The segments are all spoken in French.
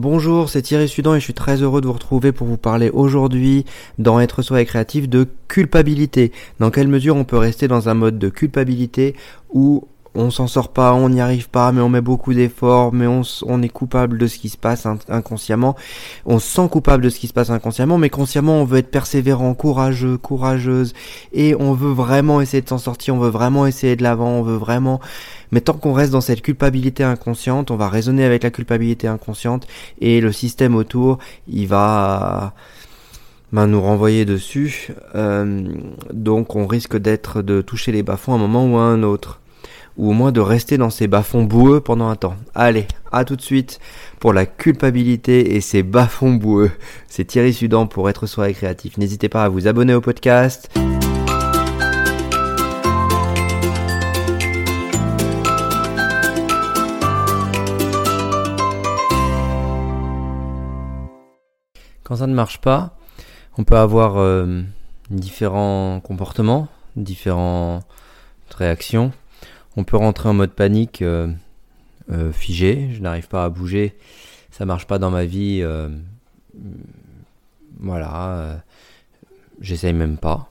Bonjour, c'est Thierry Sudan et je suis très heureux de vous retrouver pour vous parler aujourd'hui dans Être soi et créatif de culpabilité. Dans quelle mesure on peut rester dans un mode de culpabilité où on s'en sort pas, on n'y arrive pas, mais on met beaucoup d'efforts, mais on, est coupable de ce qui se passe inconsciemment. On se sent coupable de ce qui se passe inconsciemment, mais consciemment on veut être persévérant, courageux, courageuse, et on veut vraiment essayer de s'en sortir, on veut vraiment essayer de l'avant, on veut vraiment... Mais tant qu'on reste dans cette culpabilité inconsciente, on va raisonner avec la culpabilité inconsciente, et le système autour, il va... Ben, nous renvoyer dessus, euh, donc on risque d'être de toucher les bas-fonds à un moment ou à un autre ou au moins de rester dans ces bas-fonds boueux pendant un temps. Allez, à tout de suite pour la culpabilité et ces bas-fonds boueux. C'est Thierry Sudan pour être soi et créatif. N'hésitez pas à vous abonner au podcast. Quand ça ne marche pas, on peut avoir euh, différents comportements, différentes réactions on peut rentrer en mode panique euh, euh, figé, je n'arrive pas à bouger, ça marche pas dans ma vie, euh, voilà, j'essaye même pas.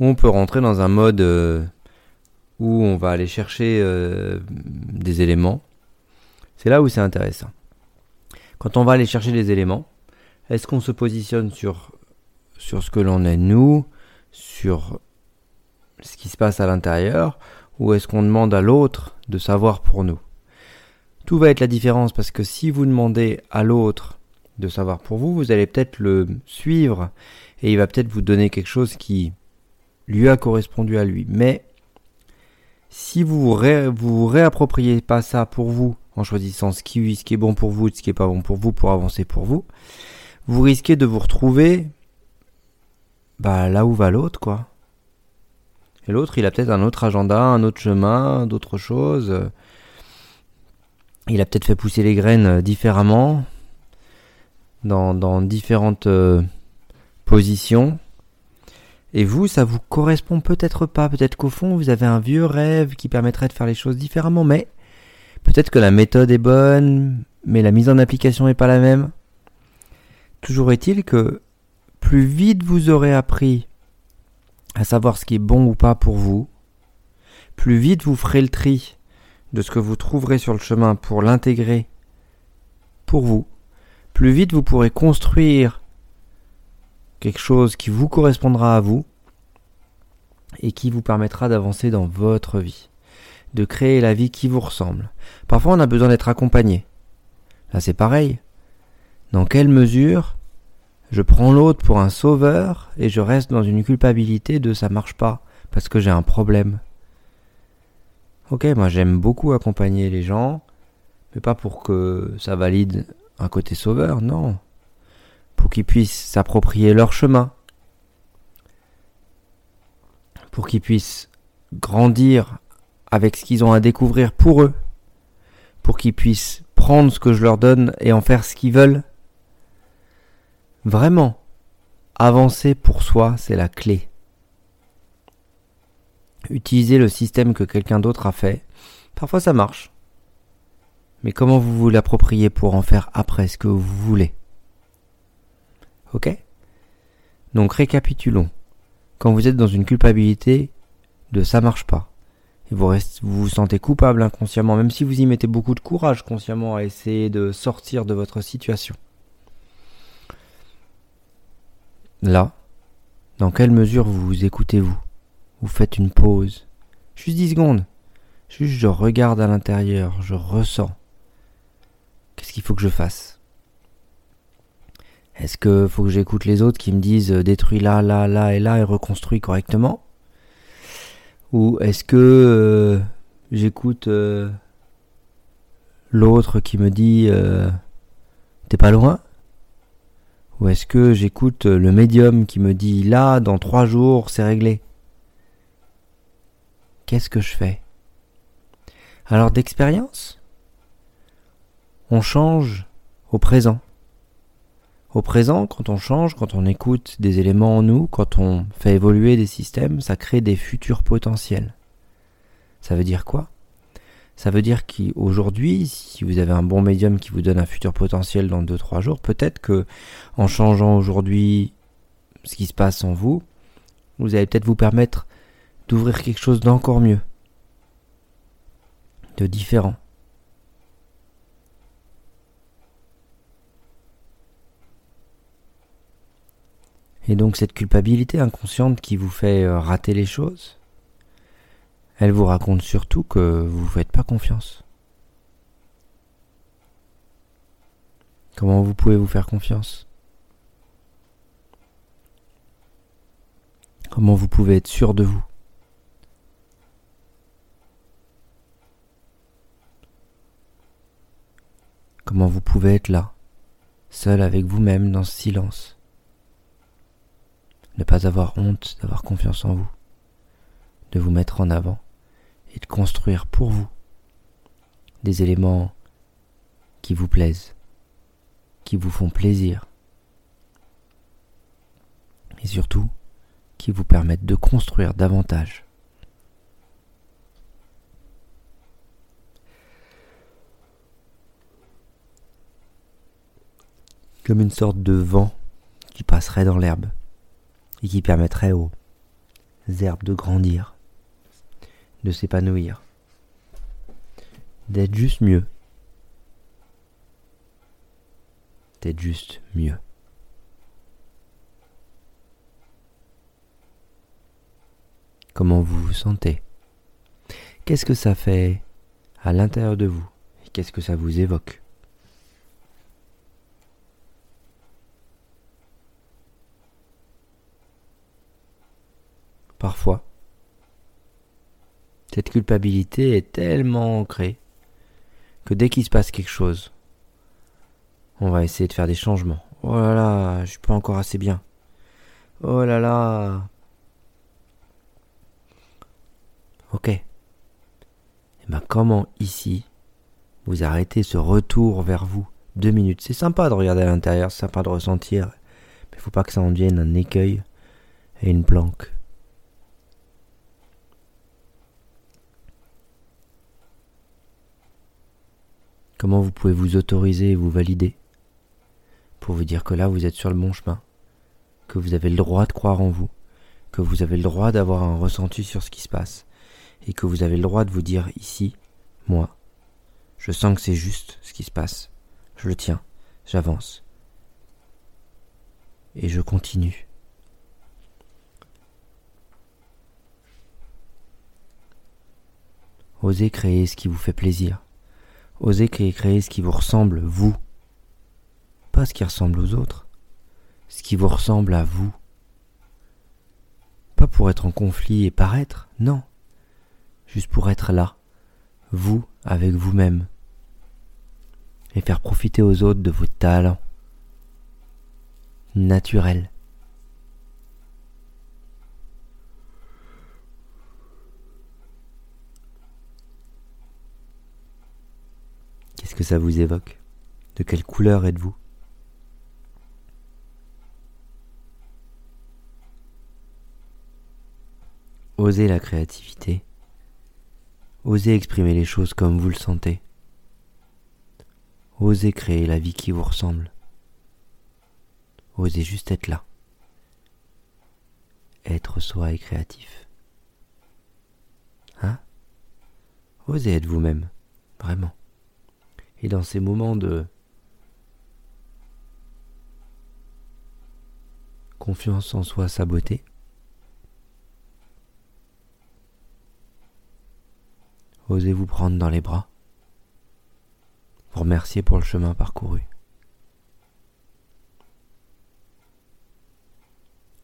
Ou on peut rentrer dans un mode où on va aller chercher des éléments. C'est là où c'est intéressant. Quand on va aller chercher des éléments, est-ce qu'on se positionne sur, sur ce que l'on est nous, sur ce qui se passe à l'intérieur, ou est-ce qu'on demande à l'autre de savoir pour nous? Tout va être la différence parce que si vous demandez à l'autre de savoir pour vous, vous allez peut-être le suivre et il va peut-être vous donner quelque chose qui lui a correspondu à lui. Mais si vous vous, réappropriez pas ça pour vous en choisissant ce qui, est bon pour vous, ce qui est pas bon pour vous pour avancer pour vous, vous risquez de vous retrouver bah, là où va l'autre quoi. Et l'autre, il a peut-être un autre agenda, un autre chemin, d'autres choses. Il a peut-être fait pousser les graines différemment, dans, dans différentes euh, positions. Et vous, ça vous correspond peut-être pas. Peut-être qu'au fond, vous avez un vieux rêve qui permettrait de faire les choses différemment, mais peut-être que la méthode est bonne, mais la mise en application n'est pas la même. Toujours est-il que plus vite vous aurez appris à savoir ce qui est bon ou pas pour vous, plus vite vous ferez le tri de ce que vous trouverez sur le chemin pour l'intégrer pour vous, plus vite vous pourrez construire quelque chose qui vous correspondra à vous et qui vous permettra d'avancer dans votre vie, de créer la vie qui vous ressemble. Parfois on a besoin d'être accompagné. Là c'est pareil. Dans quelle mesure je prends l'autre pour un sauveur et je reste dans une culpabilité de ça marche pas parce que j'ai un problème. Ok, moi j'aime beaucoup accompagner les gens, mais pas pour que ça valide un côté sauveur, non. Pour qu'ils puissent s'approprier leur chemin. Pour qu'ils puissent grandir avec ce qu'ils ont à découvrir pour eux. Pour qu'ils puissent prendre ce que je leur donne et en faire ce qu'ils veulent. Vraiment, avancer pour soi, c'est la clé. Utiliser le système que quelqu'un d'autre a fait, parfois ça marche. Mais comment vous vous l'appropriez pour en faire après ce que vous voulez? Ok? Donc récapitulons. Quand vous êtes dans une culpabilité de ça marche pas, et vous, vous vous sentez coupable inconsciemment, même si vous y mettez beaucoup de courage consciemment à essayer de sortir de votre situation. Là, dans quelle mesure vous vous écoutez vous Vous faites une pause. Juste 10 secondes. Juste je regarde à l'intérieur, je ressens. Qu'est-ce qu'il faut que je fasse? Est-ce que faut que j'écoute les autres qui me disent euh, détruis là, là, là et là et reconstruis correctement? Ou est-ce que euh, j'écoute euh, l'autre qui me dit t'es pas loin? Ou est-ce que j'écoute le médium qui me dit là, dans trois jours, c'est réglé? Qu'est-ce que je fais? Alors d'expérience, on change au présent. Au présent, quand on change, quand on écoute des éléments en nous, quand on fait évoluer des systèmes, ça crée des futurs potentiels. Ça veut dire quoi? Ça veut dire qu'aujourd'hui, si vous avez un bon médium qui vous donne un futur potentiel dans 2-3 jours, peut-être que en changeant aujourd'hui ce qui se passe en vous, vous allez peut-être vous permettre d'ouvrir quelque chose d'encore mieux, de différent. Et donc cette culpabilité inconsciente qui vous fait euh, rater les choses, elle vous raconte surtout que vous ne faites pas confiance. Comment vous pouvez vous faire confiance? Comment vous pouvez être sûr de vous? Comment vous pouvez être là, seul avec vous-même dans ce silence? Ne pas avoir honte d'avoir confiance en vous, de vous mettre en avant et de construire pour vous des éléments qui vous plaisent, qui vous font plaisir et surtout qui vous permettent de construire davantage. Comme une sorte de vent qui passerait dans l'herbe et qui permettrait aux herbes de grandir de s'épanouir, d'être juste mieux, d'être juste mieux. Comment vous vous sentez? Qu'est-ce que ça fait à l'intérieur de vous? Qu'est-ce que ça vous évoque Parfois, cette culpabilité est tellement ancrée que dès qu'il se passe quelque chose, on va essayer de faire des changements. Oh là là, je suis pas encore assez bien. Oh là là. Ok. Et eh ben comment ici vous arrêtez ce retour vers vous deux minutes? C'est sympa de regarder à l'intérieur, c'est sympa de ressentir, mais faut pas que ça en devienne un écueil et une planque. Comment vous pouvez vous autoriser et vous valider pour vous dire que là vous êtes sur le bon chemin, que vous avez le droit de croire en vous, que vous avez le droit d'avoir un ressenti sur ce qui se passe, et que vous avez le droit de vous dire ici, moi, je sens que c'est juste ce qui se passe, je le tiens, j'avance, et je continue. Osez créer ce qui vous fait plaisir. Osez créer ce qui vous ressemble, vous. Pas ce qui ressemble aux autres. Ce qui vous ressemble à vous. Pas pour être en conflit et paraître, non. Juste pour être là, vous avec vous-même. Et faire profiter aux autres de vos talents naturels. Que ça vous évoque? De quelle couleur êtes-vous? Osez la créativité. Osez exprimer les choses comme vous le sentez. Osez créer la vie qui vous ressemble. Osez juste être là. Être soi et créatif. Hein? Osez être vous-même, vraiment. Et dans ces moments de confiance en soi, sa osez vous prendre dans les bras, vous remercier pour le chemin parcouru.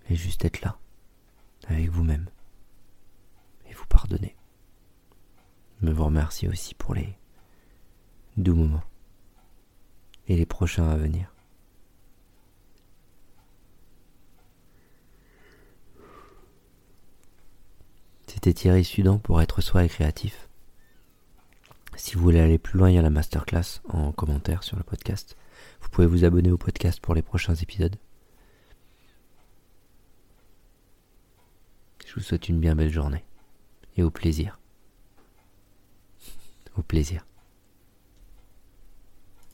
Et juste être là, avec vous-même, et vous pardonner. Mais vous remercier aussi pour les doux moments et les prochains à venir. C'était Thierry Sudan pour être soi et créatif. Si vous voulez aller plus loin, il y a la masterclass en commentaire sur le podcast. Vous pouvez vous abonner au podcast pour les prochains épisodes. Je vous souhaite une bien belle journée et au plaisir. Au plaisir.